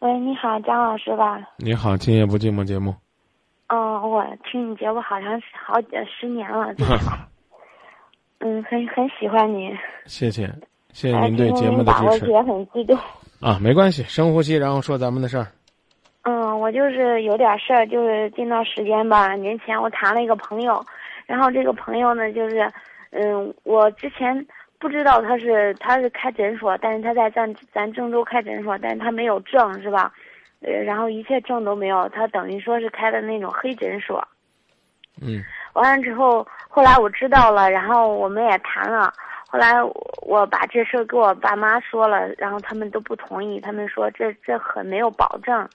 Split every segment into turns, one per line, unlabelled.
喂，你好，张老师吧？
你好，今夜不寂寞节目。
嗯，我听你节目好长好几十年了，最少。嗯，很很喜欢你。
谢谢，谢谢您对节目的支持。
也很激动。
啊，没关系，深呼吸，然后说咱们的事儿。
嗯，我就是有点事儿，就是近段时间吧，年前我谈了一个朋友，然后这个朋友呢，就是，嗯，我之前。不知道他是他是开诊所，但是他在咱咱郑州开诊所，但是他没有证是吧？呃，然后一切证都没有，他等于说是开的那种黑诊所。
嗯。
完了之后，后来我知道了，然后我们也谈了，后来我把这事儿跟我爸妈说了，然后他们都不同意，他们说这这很没有保证，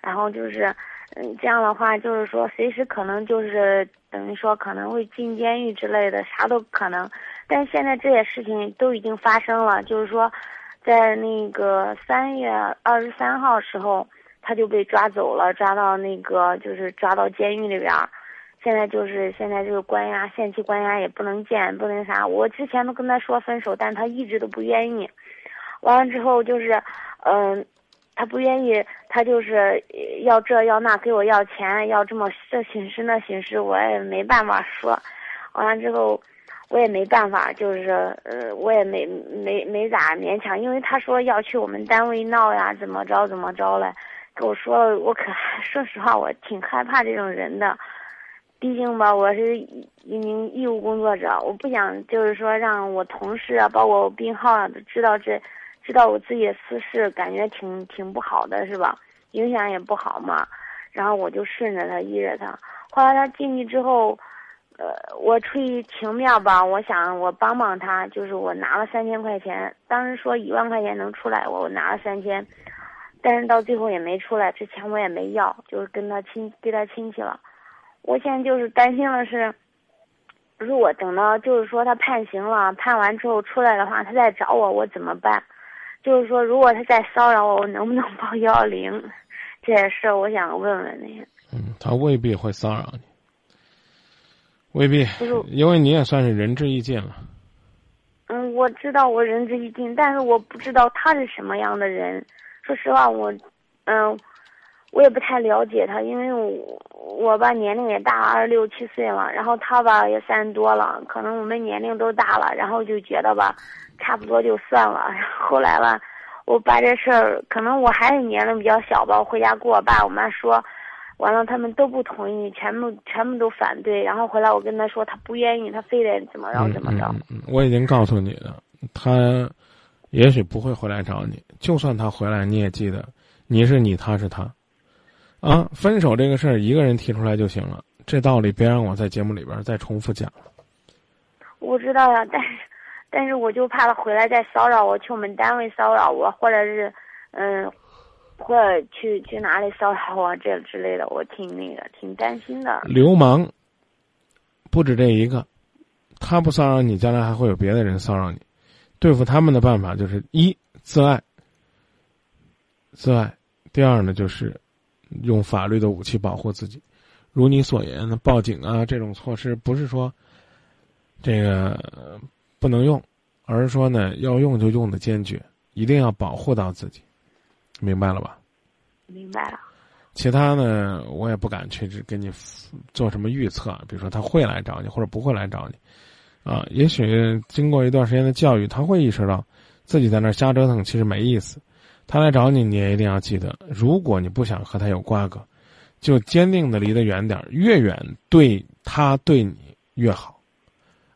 然后就是，嗯，这样的话就是说随时可能就是等于说可能会进监狱之类的，啥都可能。但现在这些事情都已经发生了，就是说，在那个三月二十三号时候，他就被抓走了，抓到那个就是抓到监狱里边儿。现在就是现在这个关押，限期关押也不能见，不能啥。我之前都跟他说分手，但他一直都不愿意。完了之后就是，嗯，他不愿意，他就是要这要那给我要钱，要这么这形式那形式，我也没办法说。完了之后。我也没办法，就是呃，我也没没没咋勉强，因为他说要去我们单位闹呀，怎么着怎么着了，跟我说了，我可说实话，我挺害怕这种人的，毕竟吧，我是一名义务工作者，我不想就是说让我同事啊，包括我病号啊，都知道这，知道我自己的私事，感觉挺挺不好的，是吧？影响也不好嘛，然后我就顺着他，依着他，后来他进去之后。呃，我出于情面吧，我想我帮帮他，就是我拿了三千块钱，当时说一万块钱能出来，我拿了三千，但是到最后也没出来，这钱我也没要，就是跟他亲给他亲戚了。我现在就是担心的是，如果等到就是说他判刑了，判完之后出来的话，他再找我，我怎么办？就是说，如果他再骚扰我，我能不能报幺幺零？这件事我想问问你。
嗯，他未必会骚扰你。未必，因为你也算是仁至义尽了。
嗯，我知道我仁至义尽，但是我不知道他是什么样的人。说实话，我，嗯，我也不太了解他，因为我我吧年龄也大，二十六七岁了，然后他吧也三十多了，可能我们年龄都大了，然后就觉得吧，差不多就算了。后来吧，我把这事儿，可能我还是年龄比较小吧，我回家跟我爸我妈说。完了，他们都不同意，全部全部都反对。然后回来，我跟他说，他不愿意，他非得怎么着怎么着。
我已经告诉你了，他也许不会回来找你。就算他回来，你也记得，你是你，他是他。啊，分手这个事儿，一个人提出来就行了。这道理别让我在节目里边再重复讲了。
我知道呀，但是，但是我就怕他回来再骚扰我，去我们单位骚扰我，或者是，嗯。或者去去哪里骚扰我这之类的，我挺那个挺担心的。
流氓不止这一个，他不骚扰你，将来还会有别的人骚扰你。对付他们的办法就是一自爱，自爱；第二呢，就是用法律的武器保护自己。如你所言，那报警啊这种措施不是说这个不能用，而是说呢要用就用的坚决，一定要保护到自己。明白了吧？
明白了。
其他呢，我也不敢去给你做什么预测。比如说他会来找你，或者不会来找你，啊，也许经过一段时间的教育，他会意识到自己在那瞎折腾其实没意思。他来找你，你也一定要记得，如果你不想和他有瓜葛，就坚定的离得远点越远对他对你越好。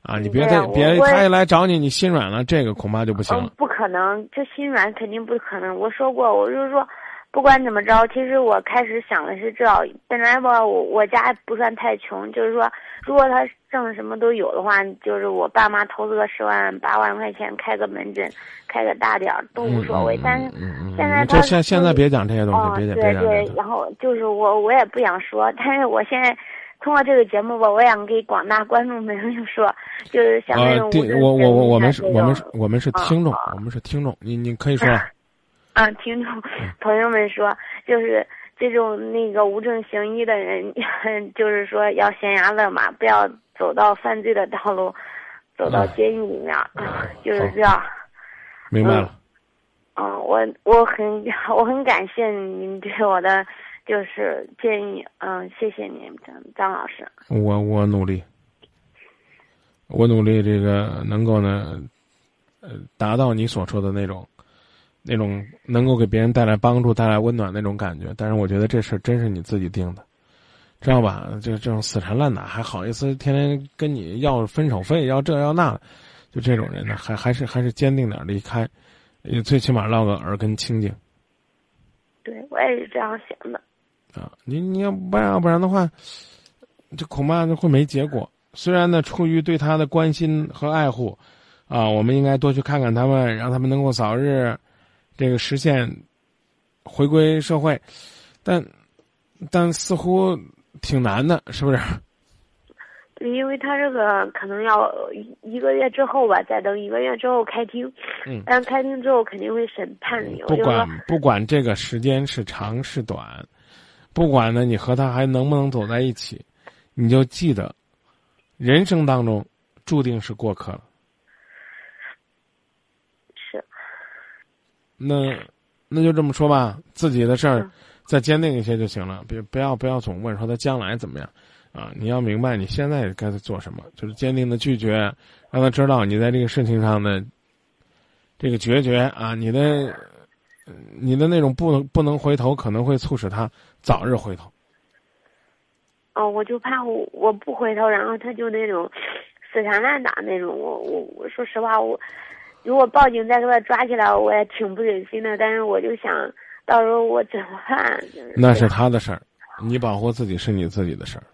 啊，你别再别他一来找你，你心软了，这个恐怕就不行了。
不可能，这心软肯定不可能。我说过，我就是说，不管怎么着，其实我开始想的是这，本来吧，我我家不算太穷，就是说，如果他挣什么都有的话，就是我爸妈投资个十万八万块钱开个门诊，开个大点儿都无所谓。但是现在他
现现在别讲这些东西，别讲别讲。
对对，然后就是我我也不想说，但是我现在。通过这个节目吧，我想给广大观众朋友说，就是想那种
我我我我们是我们是我们是听众，我们是听众，你你可以说。
啊，听众朋友们说，就是这种那个无证行医的人，就是说要悬崖勒马，不要走到犯罪的道路，走到监狱里面，就是这样。
明白了。
嗯，我我很 我很感谢您对我的就是建议，嗯，谢谢您，张张老师。
我我努力，我努力，这个能够呢，呃，达到你所说的那种，那种能够给别人带来帮助、带来温暖那种感觉。但是我觉得这事儿真是你自己定的，知道吧？就这种死缠烂打，还好意思天天跟你要分手费，要这要那，就这种人呢，还还是还是坚定点离开。也最起码落个耳根清净。
对，我也是这样想的。
啊，你你要不然要不然的话，这恐怕就会没结果。虽然呢，出于对他的关心和爱护，啊，我们应该多去看看他们，让他们能够早日这个实现回归社会，但但似乎挺难的，是不是？
对因为他这个可能要一个月之后吧，再等一个月之后开庭。
嗯。
但开庭之后肯定会审判你。
不管不管这个时间是长是短，不管呢你和他还能不能走在一起，你就记得，人生当中注定是过客了。
是。
那那就这么说吧，自己的事儿再坚定一些就行了，别不要不要总问说他将来怎么样。啊，你要明白你现在该做什么，就是坚定的拒绝，让他知道你在这个事情上的这个决绝啊，你的你的那种不能不能回头，可能会促使他早日回头。
哦，我就怕我我不回头，然后他就那种死缠烂打那种。我我我说实话，我如果报警再给他抓起来，我也挺不忍心的。但是我就想到时候我怎么办？
那是他的事儿，你保护自己是你自己的事儿。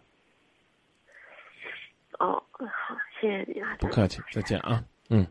哦，好，谢谢你啊！
不客气，再见啊，嗯。